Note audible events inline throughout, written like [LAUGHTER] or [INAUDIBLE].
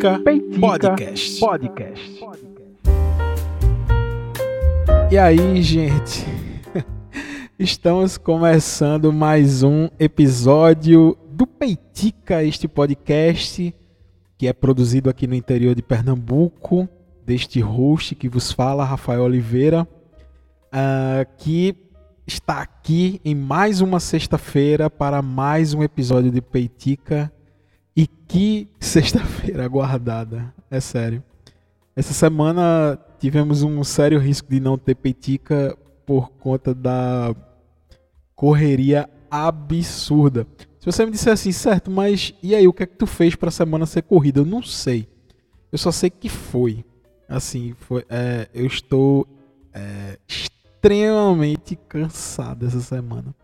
Peitica, Peitica Podcast. Podcast. E aí, gente? [LAUGHS] Estamos começando mais um episódio do Peitica, este podcast que é produzido aqui no interior de Pernambuco, deste host que vos fala, Rafael Oliveira, uh, que está aqui em mais uma sexta-feira para mais um episódio de Peitica que sexta-feira aguardada, é sério. Essa semana tivemos um sério risco de não ter peitica por conta da correria absurda. Se você me disser assim, certo, mas e aí, o que é que tu fez para a semana ser corrida? Eu não sei. Eu só sei que foi. Assim, foi, é, eu estou é, extremamente cansado essa semana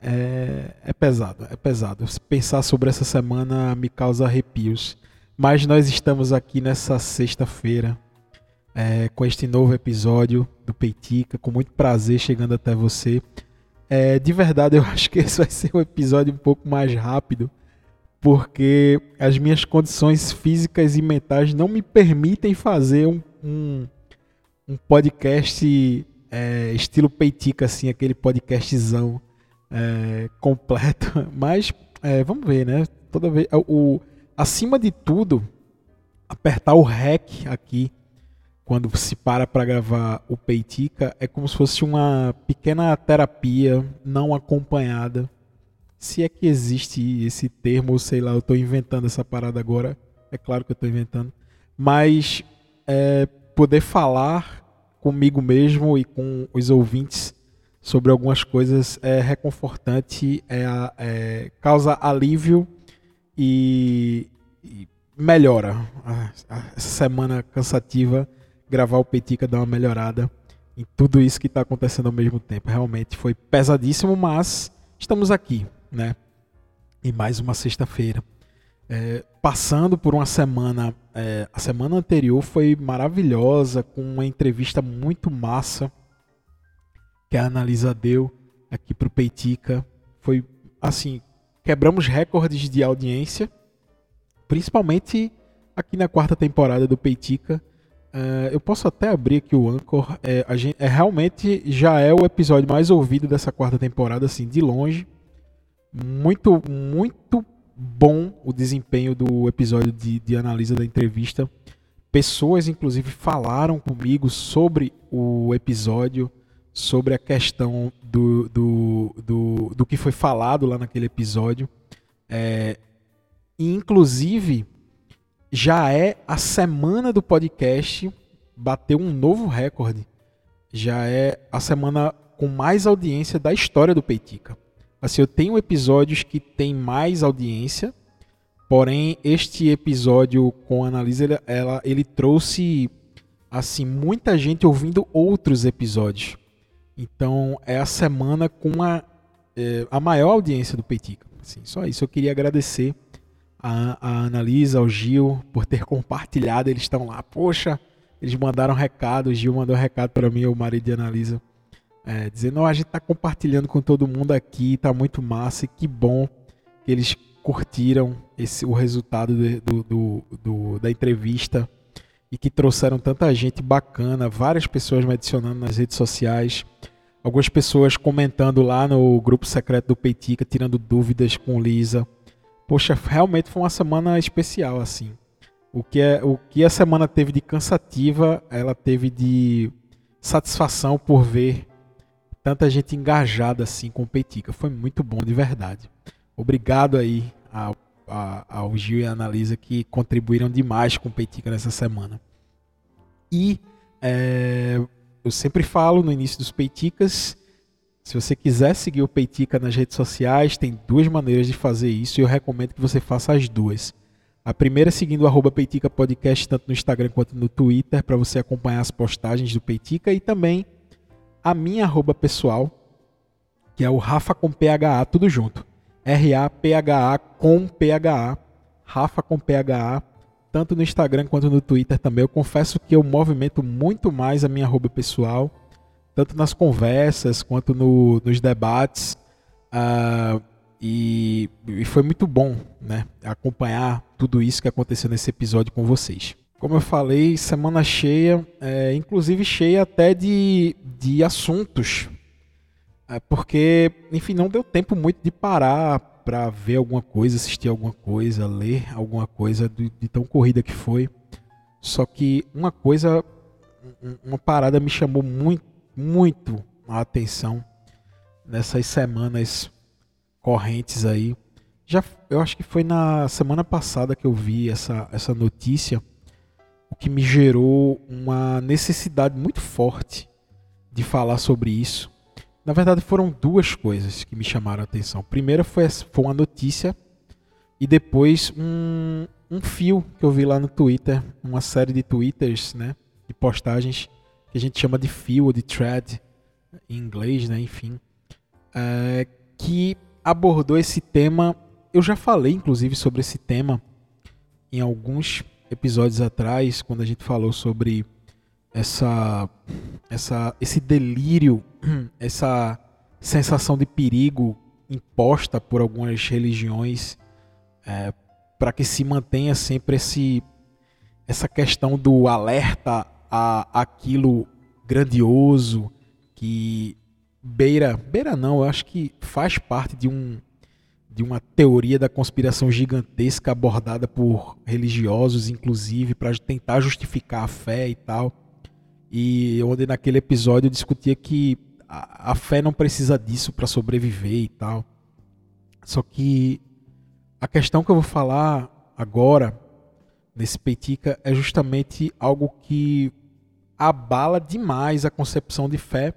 é, é pesado, é pesado. Pensar sobre essa semana me causa arrepios. Mas nós estamos aqui nessa sexta-feira é, com este novo episódio do Peitica, com muito prazer chegando até você. É, de verdade, eu [LAUGHS] acho que esse vai ser um episódio um pouco mais rápido, porque as minhas condições físicas e mentais não me permitem fazer um, um, um podcast é, estilo Peitica, assim, aquele podcastzão é, completo, [LAUGHS] mas é, vamos ver, né? Toda vez o, acima de tudo, apertar o REC aqui quando se para para gravar o Peitica é como se fosse uma pequena terapia não acompanhada. Se é que existe esse termo, sei lá, eu estou inventando essa parada agora. É claro que eu estou inventando. Mas é, poder falar comigo mesmo e com os ouvintes sobre algumas coisas é reconfortante, é, é causa alívio e, e melhora. essa semana cansativa, gravar o Petica dá uma melhorada em tudo isso que está acontecendo ao mesmo tempo. Realmente foi pesadíssimo, mas estamos aqui, né? E mais uma sexta-feira. É, passando por uma semana, é, a semana anterior foi maravilhosa, com uma entrevista muito massa que a Analisa deu aqui para o Peitica. Foi assim, quebramos recordes de audiência, principalmente aqui na quarta temporada do Peitica. Uh, eu posso até abrir aqui o Anchor. É, gente, é, realmente já é o episódio mais ouvido dessa quarta temporada, assim, de longe. Muito, muito bom o desempenho do episódio de, de analisa da entrevista. Pessoas, inclusive, falaram comigo sobre o episódio sobre a questão do, do, do, do que foi falado lá naquele episódio. É, inclusive, já é a semana do podcast bateu um novo recorde. Já é a semana com mais audiência da história do Peitica. Assim, eu tenho episódios que tem mais audiência, porém este episódio com a Analisa, ele, ela, ele trouxe assim muita gente ouvindo outros episódios. Então é a semana com a, é, a maior audiência do Peitica. Assim, só isso. Eu queria agradecer a, a Analisa, ao Gil, por ter compartilhado. Eles estão lá, poxa, eles mandaram recado. O Gil mandou um recado para mim, o marido de Analisa, é, dizendo: oh, a gente está compartilhando com todo mundo aqui, está muito massa e que bom que eles curtiram esse, o resultado do, do, do, da entrevista e que trouxeram tanta gente bacana, várias pessoas me adicionando nas redes sociais, algumas pessoas comentando lá no grupo secreto do Peitica, tirando dúvidas com Lisa. Poxa, realmente foi uma semana especial assim. O que, é, o que a semana teve de cansativa, ela teve de satisfação por ver tanta gente engajada assim com o Peitica. Foi muito bom, de verdade. Obrigado aí ao a, ao Gil e a Analisa que contribuíram demais com o Peitica nessa semana. E é, eu sempre falo no início dos Peiticas, se você quiser seguir o Peitica nas redes sociais, tem duas maneiras de fazer isso e eu recomendo que você faça as duas. A primeira é seguindo o arroba Peitica Podcast, tanto no Instagram quanto no Twitter, para você acompanhar as postagens do Peitica e também a minha arroba pessoal, que é o Rafa com PHA, tudo junto. R-A-P-H-A com P-H-A, Rafa com P-H-A, tanto no Instagram quanto no Twitter também. Eu confesso que eu movimento muito mais a minha arroba pessoal, tanto nas conversas quanto no, nos debates. Uh, e, e, foi muito bom, né, acompanhar tudo isso que aconteceu nesse episódio com vocês. Como eu falei, semana cheia, é, inclusive cheia até de, de assuntos, porque, enfim, não deu tempo muito de parar para ver alguma coisa, assistir alguma coisa, ler alguma coisa de, de tão corrida que foi. Só que uma coisa, uma parada me chamou muito, muito a atenção nessas semanas correntes aí. Já, eu acho que foi na semana passada que eu vi essa, essa notícia o que me gerou uma necessidade muito forte de falar sobre isso. Na verdade, foram duas coisas que me chamaram a atenção. Primeira foi, foi uma notícia e depois um, um fio que eu vi lá no Twitter, uma série de twitters, né, de postagens que a gente chama de fio ou de thread em inglês, né, enfim, é, que abordou esse tema. Eu já falei, inclusive, sobre esse tema em alguns episódios atrás, quando a gente falou sobre essa, essa, esse delírio, [CLEARS THROAT] essa sensação de perigo imposta por algumas religiões é, para que se mantenha sempre esse, essa questão do alerta a aquilo grandioso que beira, beira não, eu acho que faz parte de um de uma teoria da conspiração gigantesca abordada por religiosos, inclusive, para tentar justificar a fé e tal. E onde naquele episódio eu discutia que a, a fé não precisa disso para sobreviver e tal. Só que a questão que eu vou falar agora, nesse Peitica, é justamente algo que abala demais a concepção de fé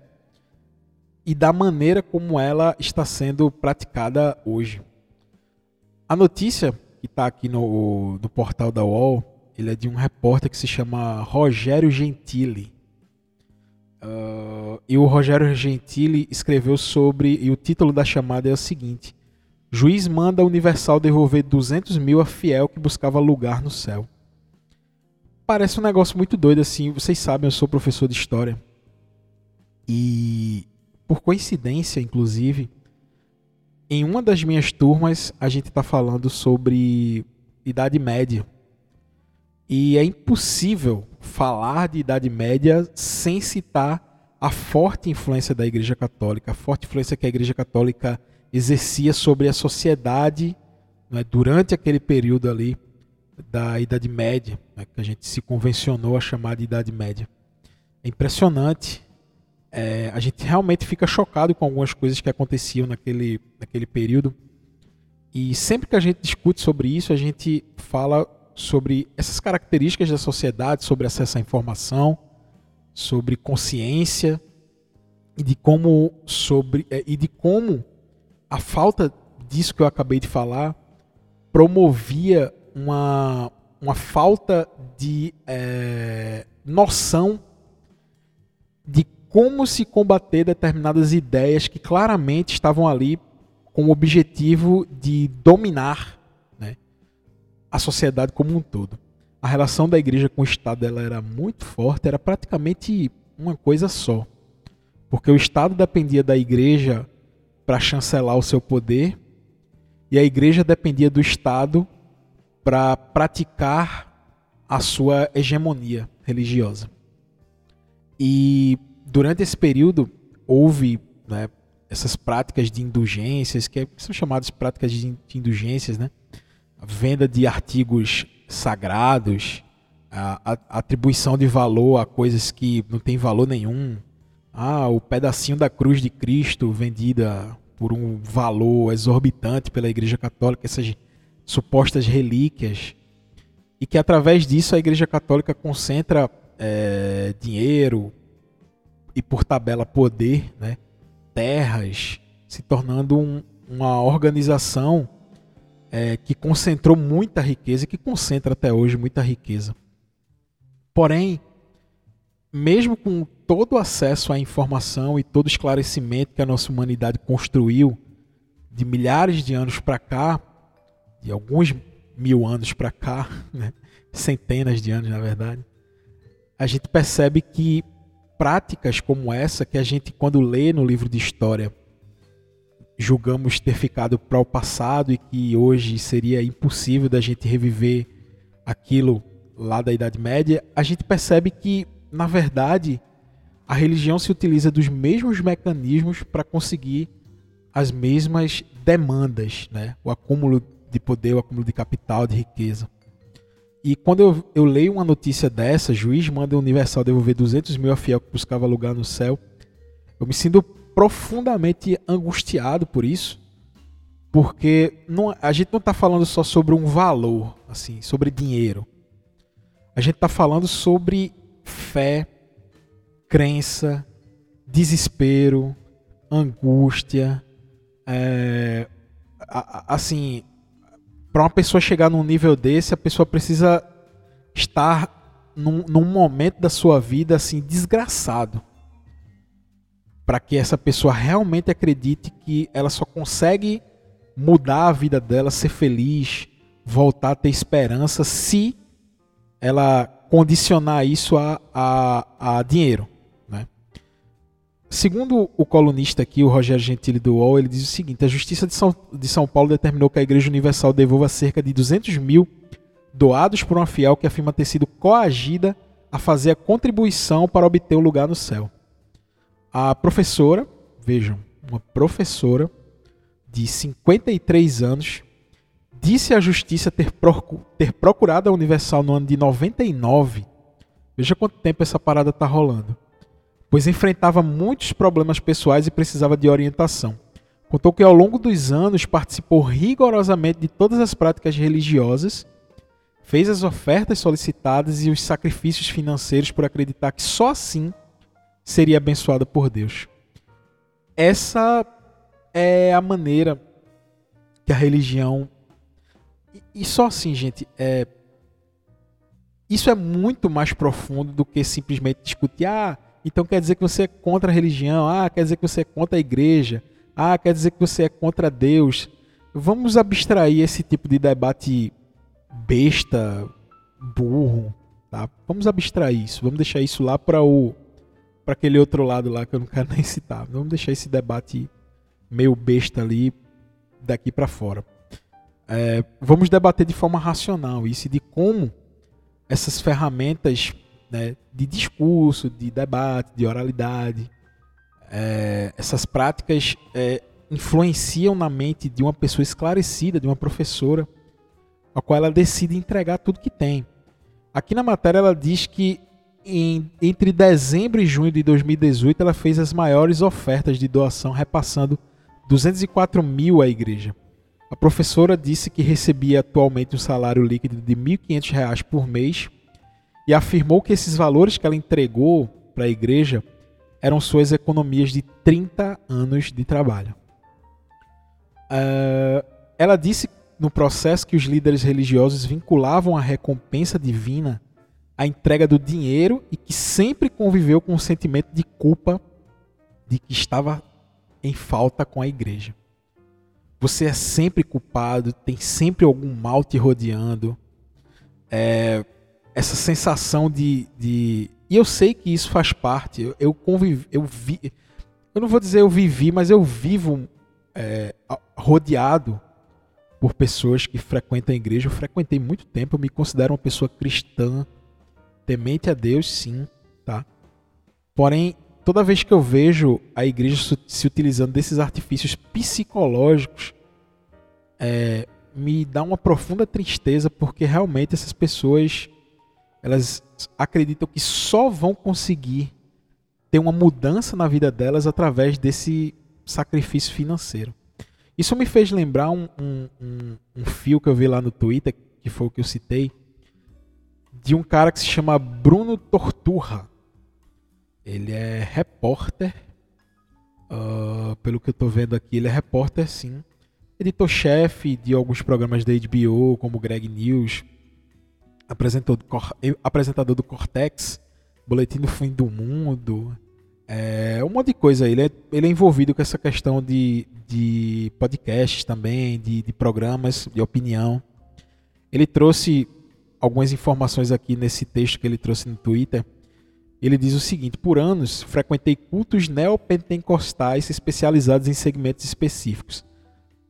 e da maneira como ela está sendo praticada hoje. A notícia que está aqui no, no portal da UOL, ele é de um repórter que se chama Rogério Gentili. Uh, e o Rogério Gentili escreveu sobre, e o título da chamada é o seguinte: Juiz manda a Universal devolver 200 mil a fiel que buscava lugar no céu. Parece um negócio muito doido assim. Vocês sabem, eu sou professor de história. E, por coincidência, inclusive, em uma das minhas turmas, a gente está falando sobre Idade Média. E é impossível falar de Idade Média sem citar a forte influência da Igreja Católica, a forte influência que a Igreja Católica exercia sobre a sociedade né, durante aquele período ali da Idade Média, né, que a gente se convencionou a chamar de Idade Média. É impressionante é, a gente realmente fica chocado com algumas coisas que aconteciam naquele, naquele período. E sempre que a gente discute sobre isso, a gente fala sobre essas características da sociedade, sobre acesso à informação, sobre consciência e de como sobre é, e de como a falta disso que eu acabei de falar promovia uma, uma falta de é, noção de como se combater determinadas ideias que claramente estavam ali com o objetivo de dominar a sociedade como um todo. A relação da igreja com o Estado ela era muito forte, era praticamente uma coisa só. Porque o Estado dependia da igreja para chancelar o seu poder e a igreja dependia do Estado para praticar a sua hegemonia religiosa. E durante esse período houve né, essas práticas de indulgências, que são chamadas práticas de indulgências, né? Venda de artigos sagrados, a, a, atribuição de valor a coisas que não têm valor nenhum. Ah, o pedacinho da cruz de Cristo vendida por um valor exorbitante pela Igreja Católica, essas supostas relíquias. E que através disso a Igreja Católica concentra é, dinheiro, e por tabela poder, né, terras, se tornando um, uma organização é, que concentrou muita riqueza e que concentra até hoje muita riqueza. Porém, mesmo com todo o acesso à informação e todo o esclarecimento que a nossa humanidade construiu de milhares de anos para cá, de alguns mil anos para cá, [LAUGHS] né? centenas de anos na verdade, a gente percebe que práticas como essa que a gente, quando lê no livro de história, julgamos ter ficado para o passado e que hoje seria impossível da gente reviver aquilo lá da Idade Média, a gente percebe que, na verdade, a religião se utiliza dos mesmos mecanismos para conseguir as mesmas demandas, né? o acúmulo de poder, o acúmulo de capital, de riqueza. E quando eu, eu leio uma notícia dessa, juiz manda o Universal devolver 200 mil a fiel que buscava lugar no céu, eu me sinto profundamente angustiado por isso, porque não, a gente não está falando só sobre um valor, assim, sobre dinheiro. A gente está falando sobre fé, crença, desespero, angústia, é, assim, para uma pessoa chegar num nível desse, a pessoa precisa estar num, num momento da sua vida assim desgraçado para que essa pessoa realmente acredite que ela só consegue mudar a vida dela, ser feliz, voltar a ter esperança se ela condicionar isso a, a, a dinheiro. Né? Segundo o colunista aqui, o Rogério Gentili do UOL, ele diz o seguinte: a Justiça de São, de São Paulo determinou que a Igreja Universal devolva cerca de 200 mil doados por uma fiel que afirma ter sido coagida a fazer a contribuição para obter o lugar no céu. A professora, vejam, uma professora de 53 anos, disse à justiça ter, ter procurado a Universal no ano de 99. Veja quanto tempo essa parada está rolando. Pois enfrentava muitos problemas pessoais e precisava de orientação. Contou que ao longo dos anos participou rigorosamente de todas as práticas religiosas, fez as ofertas solicitadas e os sacrifícios financeiros por acreditar que só assim seria abençoada por Deus. Essa é a maneira que a religião. E, só assim, gente, é, isso é muito mais profundo do que simplesmente discutir. Ah, então quer dizer que você é contra a religião. Ah, quer dizer que você é contra a igreja. Ah, quer dizer que você é contra Deus. Vamos abstrair esse tipo de debate besta, burro. Tá? Vamos abstrair isso. Vamos deixar isso lá para o para aquele outro lado lá que eu não quero [LAUGHS] nem citar. Vamos deixar esse debate meio besta ali daqui para fora. É, vamos debater de forma racional isso de como essas ferramentas né, de discurso, de debate, de oralidade, é, essas práticas é, influenciam na mente de uma pessoa esclarecida, de uma professora, a qual ela decide entregar tudo que tem. Aqui na matéria ela diz que em, entre dezembro e junho de 2018, ela fez as maiores ofertas de doação, repassando 204 mil à igreja. A professora disse que recebia atualmente um salário líquido de R$ 1.500 por mês e afirmou que esses valores que ela entregou para a igreja eram suas economias de 30 anos de trabalho. Uh, ela disse no processo que os líderes religiosos vinculavam a recompensa divina a entrega do dinheiro e que sempre conviveu com o sentimento de culpa de que estava em falta com a igreja. Você é sempre culpado, tem sempre algum mal te rodeando. É, essa sensação de, de. E eu sei que isso faz parte. Eu, eu convivi. Eu, vi, eu não vou dizer eu vivi, mas eu vivo é, rodeado por pessoas que frequentam a igreja. Eu frequentei muito tempo, eu me considero uma pessoa cristã temente a Deus, sim, tá? Porém, toda vez que eu vejo a igreja se utilizando desses artifícios psicológicos, é, me dá uma profunda tristeza, porque realmente essas pessoas elas acreditam que só vão conseguir ter uma mudança na vida delas através desse sacrifício financeiro. Isso me fez lembrar um, um, um, um fio que eu vi lá no Twitter, que foi o que eu citei, de um cara que se chama Bruno Torturra. Ele é repórter. Uh, pelo que eu estou vendo aqui, ele é repórter sim. Editor-chefe de alguns programas da HBO, como Greg News, apresentador do, apresentador do Cortex, Boletim do Fim do Mundo, é, um monte de coisa. Ele é, ele é envolvido com essa questão de, de podcasts também, de, de programas de opinião. Ele trouxe algumas informações aqui nesse texto que ele trouxe no Twitter. Ele diz o seguinte: Por anos frequentei cultos neopentecostais especializados em segmentos específicos,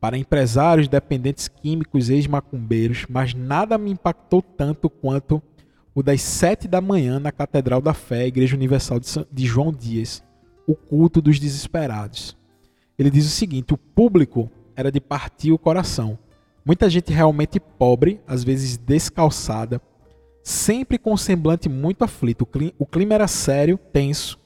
para empresários, dependentes químicos, ex-macumbeiros, mas nada me impactou tanto quanto o das sete da manhã na Catedral da Fé, Igreja Universal de João Dias, o culto dos desesperados. Ele diz o seguinte: o público era de partir o coração. Muita gente realmente pobre, às vezes descalçada, sempre com um semblante muito aflito. O clima era sério, tenso.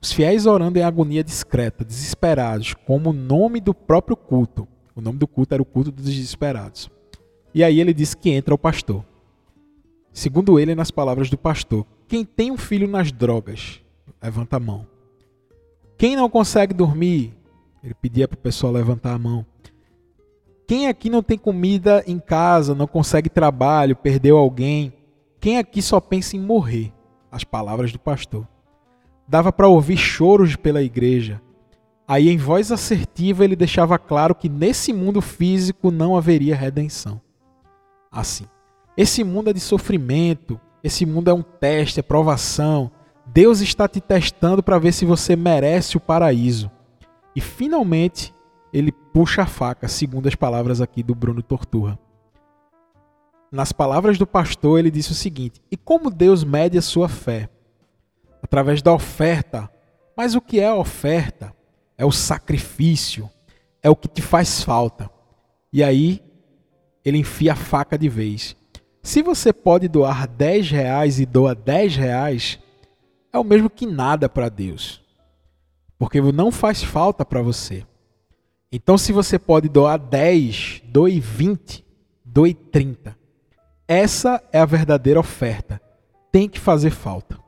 Os fiéis orando em agonia discreta, desesperados, como o nome do próprio culto. O nome do culto era o culto dos desesperados. E aí ele diz que entra o pastor. Segundo ele, nas palavras do pastor, quem tem um filho nas drogas, levanta a mão. Quem não consegue dormir, ele pedia para o pessoal levantar a mão. Quem aqui não tem comida em casa, não consegue trabalho, perdeu alguém, quem aqui só pensa em morrer? As palavras do pastor. Dava para ouvir choros pela igreja. Aí, em voz assertiva, ele deixava claro que nesse mundo físico não haveria redenção. Assim, esse mundo é de sofrimento, esse mundo é um teste, é provação. Deus está te testando para ver se você merece o paraíso. E finalmente, ele puxa a faca, segundo as palavras aqui do Bruno Torturra nas palavras do pastor, ele disse o seguinte: E como Deus mede a sua fé? Através da oferta. Mas o que é a oferta? É o sacrifício, é o que te faz falta. E aí, ele enfia a faca de vez. Se você pode doar 10 reais e doa 10 reais, é o mesmo que nada para Deus. Porque não faz falta para você. Então, se você pode doar 10, doe 20, doe 30. Essa é a verdadeira oferta. Tem que fazer falta.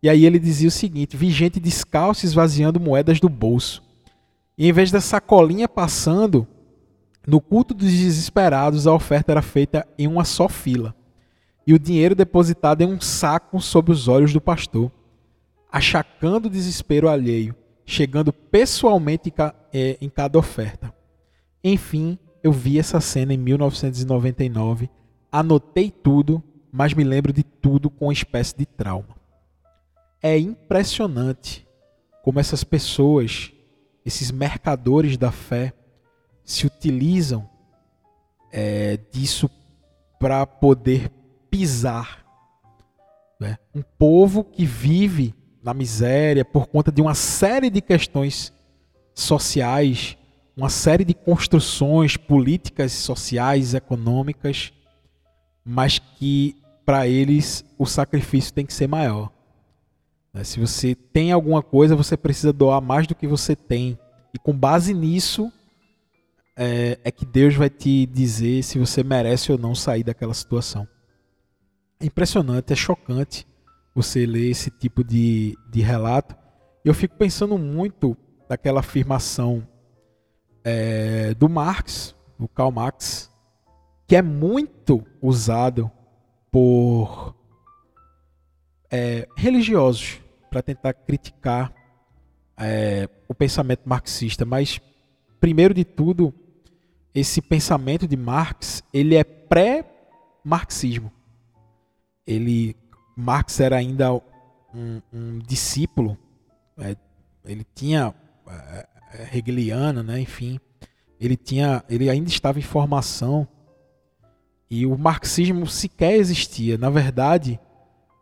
E aí ele dizia o seguinte: vi gente descalço esvaziando moedas do bolso. E em vez da sacolinha passando, no culto dos desesperados, a oferta era feita em uma só fila. E o dinheiro depositado em um saco sob os olhos do pastor, achacando o desespero alheio, chegando pessoalmente é, em cada oferta. Enfim, eu vi essa cena em 1999 anotei tudo, mas me lembro de tudo com uma espécie de trauma. É impressionante como essas pessoas, esses mercadores da fé, se utilizam é, disso para poder pisar. Né? Um povo que vive na miséria por conta de uma série de questões sociais, uma série de construções políticas, sociais, econômicas, mas que para eles o sacrifício tem que ser maior. Né? Se você tem alguma coisa, você precisa doar mais do que você tem. E com base nisso, é, é, que Deus vai te dizer se você merece ou não sair daquela situação. É impressionante, é chocante você ler esse tipo de, de relato. Eu fico pensando muito naquela afirmação é, do Marx, do Karl Marx, que é muito usado por é, religiosos para tentar criticar é, o pensamento marxista. Mas, primeiro de tudo, esse pensamento de Marx ele é pré-marxismo. Ele, Marx era ainda um, um discípulo, é, ele tinha é, é hegeliano, né, enfim, ele tinha, ele ainda estava em formação e o marxismo sequer existia. Na verdade,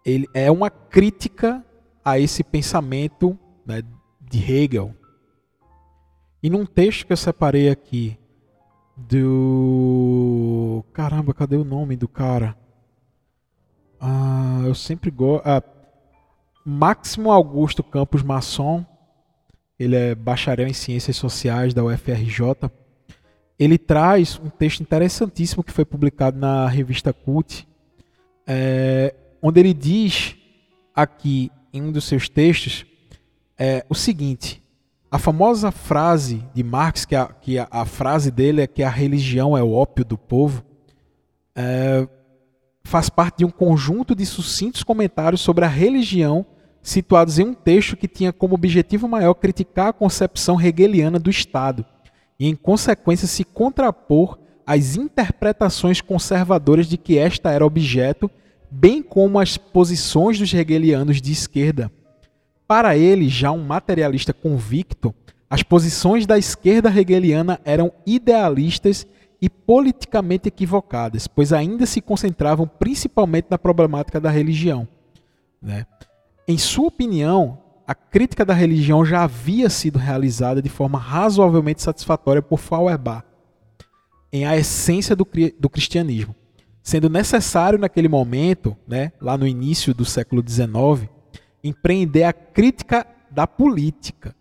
ele é uma crítica a esse pensamento né, de Hegel. E num texto que eu separei aqui do caramba, cadê o nome do cara? Ah, eu sempre gosto. Ah, Máximo Augusto Campos Masson. Ele é bacharel em Ciências Sociais da UFRJ ele traz um texto interessantíssimo que foi publicado na revista Cult, é, onde ele diz aqui em um dos seus textos é, o seguinte: a famosa frase de Marx, que, a, que a, a, frase dele é que a religião é o ópio do povo, é, faz parte de um conjunto de sucintos comentários sobre a religião situados em um texto que tinha como objetivo maior criticar a concepção hegeliana do Estado e, em consequência, se contrapor às interpretações conservadoras de que esta era objeto bem como as posições dos hegelianos de esquerda. Para ele, já um materialista convicto, as posições da esquerda hegeliana eram idealistas e politicamente equivocadas, pois ainda se concentravam principalmente na problemática da religião. Né? Em sua opinião, a crítica da religião já havia sido realizada de forma razoavelmente satisfatória por Feuerbach em A Essência do, do Cristianismo, sendo necessário naquele momento, né, lá no início do século XIX, empreender a crítica da política,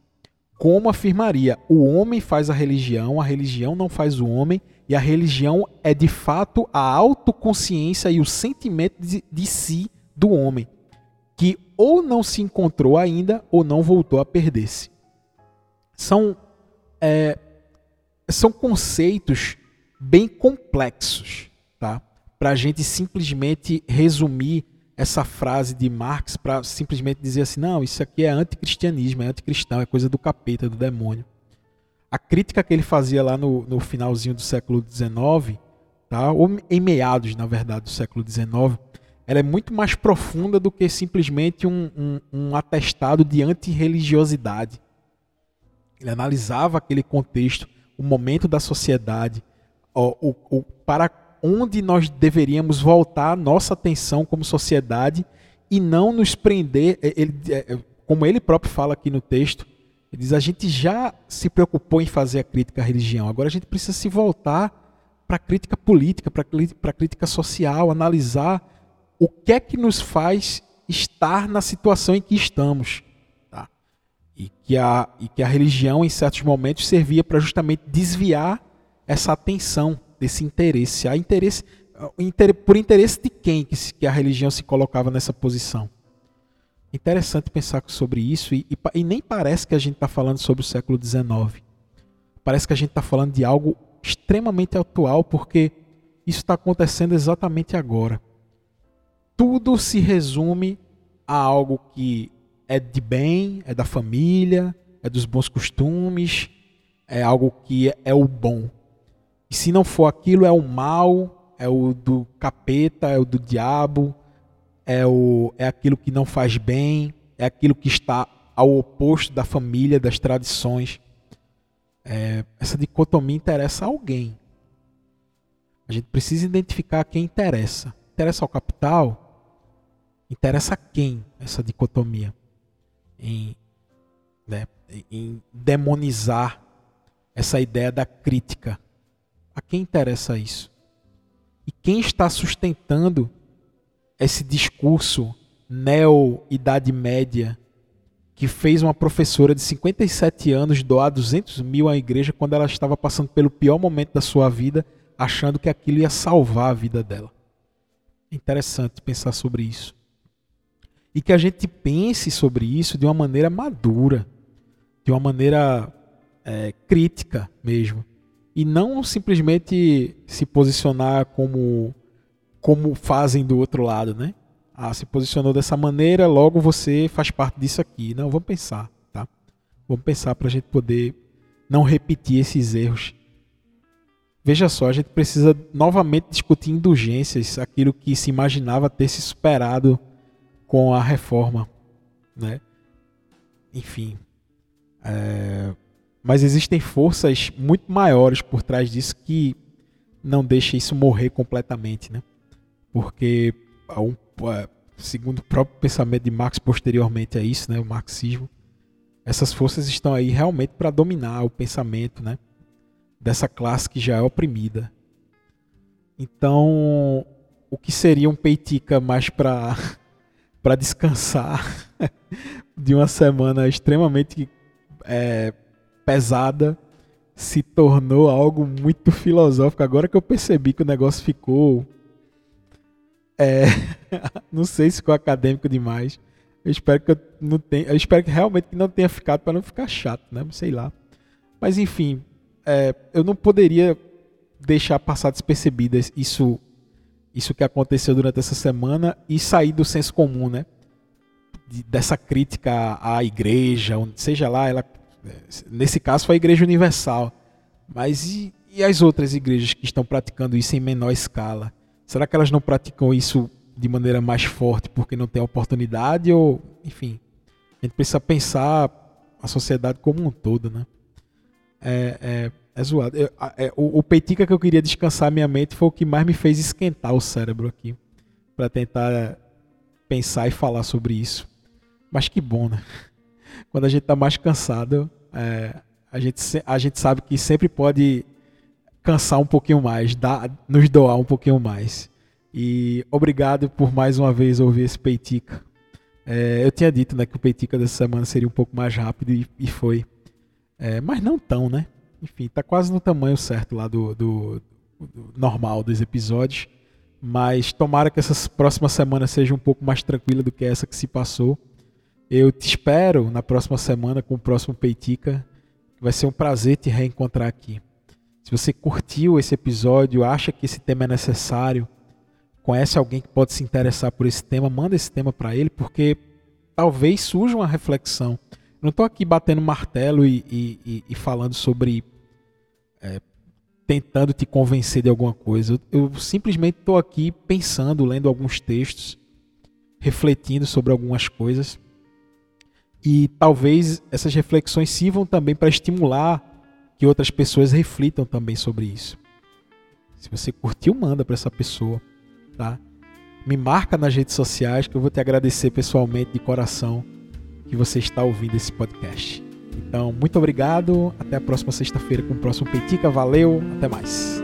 como afirmaria: o homem faz a religião, a religião não faz o homem, e a religião é de fato a autoconsciência e o sentimento de, de si do homem, que ou não se encontrou ainda ou não voltou a perder-se. São, é, são conceitos bem complexos, tá? Para a gente simplesmente resumir essa frase de Marx para simplesmente dizer assim, não, isso aqui é anticristianismo, é anticristão, é coisa do capeta, do demônio. A crítica que ele fazia lá no, no finalzinho do século XIX, tá? ou em meados, na verdade, do século XIX, ela é muito mais profunda do que simplesmente um, um, um atestado de antirreligiosidade. Ele analisava aquele contexto, o momento da sociedade, ó, o, o, para onde nós deveríamos voltar nossa atenção como sociedade e não nos prender, é, ele, é, é, como ele próprio fala aqui no texto, ele diz: a gente já se preocupou em fazer a crítica à religião, agora a gente precisa se voltar para a crítica política, para a crítica social, analisar o que é que nos faz estar na situação em que estamos. Tá? E, que a, e que a religião, em certos momentos, servia para justamente desviar essa atenção desse interesse. A interesse por interesse de quem que a religião se colocava nessa posição? Interessante pensar sobre isso e, e, e nem parece que a gente está falando sobre o século XIX. Parece que a gente está falando de algo extremamente atual, porque isso está acontecendo exatamente agora. Tudo se resume a algo que é de bem, é da família, é dos bons costumes, é algo que é o bom. E se não for aquilo, é o mal, é o do capeta, é o do diabo, é, o, é aquilo que não faz bem, é aquilo que está ao oposto da família, das tradições. É, essa dicotomia interessa a alguém. A gente precisa identificar quem interessa. Interessa ao capital? Interessa a quem essa dicotomia? Em, né, em demonizar essa ideia da crítica a quem interessa isso? E quem está sustentando esse discurso neo-idade média que fez uma professora de 57 anos doar 200 mil à igreja quando ela estava passando pelo pior momento da sua vida, achando que aquilo ia salvar a vida dela? Interessante pensar sobre isso. E que a gente pense sobre isso de uma maneira madura, de uma maneira é, crítica mesmo e não simplesmente se posicionar como como fazem do outro lado, né? Ah, se posicionou dessa maneira, logo você faz parte disso aqui. Não, vamos pensar, tá? Vamos pensar para a gente poder não repetir esses erros. Veja só, a gente precisa novamente discutir indulgências, aquilo que se imaginava ter se superado com a reforma, né? Enfim, é, mas existem forças muito maiores por trás disso que não deixam isso morrer completamente, né? Porque, segundo o próprio pensamento de Marx posteriormente a isso, né, o marxismo, essas forças estão aí realmente para dominar o pensamento, né, dessa classe que já é oprimida. Então, o que seria um peitica mais para [LAUGHS] para descansar [LAUGHS] de uma semana extremamente é, pesada se tornou algo muito filosófico. Agora que eu percebi que o negócio ficou. É, [LAUGHS] não sei se ficou acadêmico demais. Eu espero que eu não tenha, eu espero que realmente não tenha ficado para não ficar chato, né? Sei lá. Mas enfim, é, eu não poderia deixar passar despercebido isso, isso que aconteceu durante essa semana e sair do senso comum, né? dessa crítica à igreja, seja lá ela Nesse caso foi a Igreja Universal. Mas e, e as outras igrejas que estão praticando isso em menor escala? Será que elas não praticam isso de maneira mais forte porque não tem oportunidade ou, enfim, a gente precisa pensar a sociedade como um todo, né? É, é, é zoado. Eu, é, o, o Peitica que eu queria descansar minha mente foi o que mais me fez esquentar o cérebro aqui para tentar pensar e falar sobre isso. Mas que bom, né? [LAUGHS] Quando a gente está mais cansado, é, a, gente, a gente sabe que sempre pode cansar um pouquinho mais, dar, nos doar um pouquinho mais. E obrigado por mais uma vez ouvir esse Peitica. É, eu tinha dito né, que o Peitica dessa semana seria um pouco mais rápido e, e foi. É, mas não tão, né? Enfim, tá quase no tamanho certo lá do, do, do, normal dos episódios. Mas tomara que essas próximas semanas sejam um pouco mais tranquila do que essa que se passou. Eu te espero na próxima semana com o próximo Peitica. Vai ser um prazer te reencontrar aqui. Se você curtiu esse episódio, acha que esse tema é necessário, conhece alguém que pode se interessar por esse tema, manda esse tema para ele, porque talvez surja uma reflexão. não estou aqui batendo martelo e, e, e falando sobre. É, tentando te convencer de alguma coisa. Eu, eu simplesmente estou aqui pensando, lendo alguns textos, refletindo sobre algumas coisas. E talvez essas reflexões sirvam também para estimular que outras pessoas reflitam também sobre isso. Se você curtiu, manda para essa pessoa tá? Me marca nas redes sociais que eu vou te agradecer pessoalmente de coração que você está ouvindo esse podcast. Então, muito obrigado. Até a próxima sexta-feira com o próximo Petica. Valeu, até mais.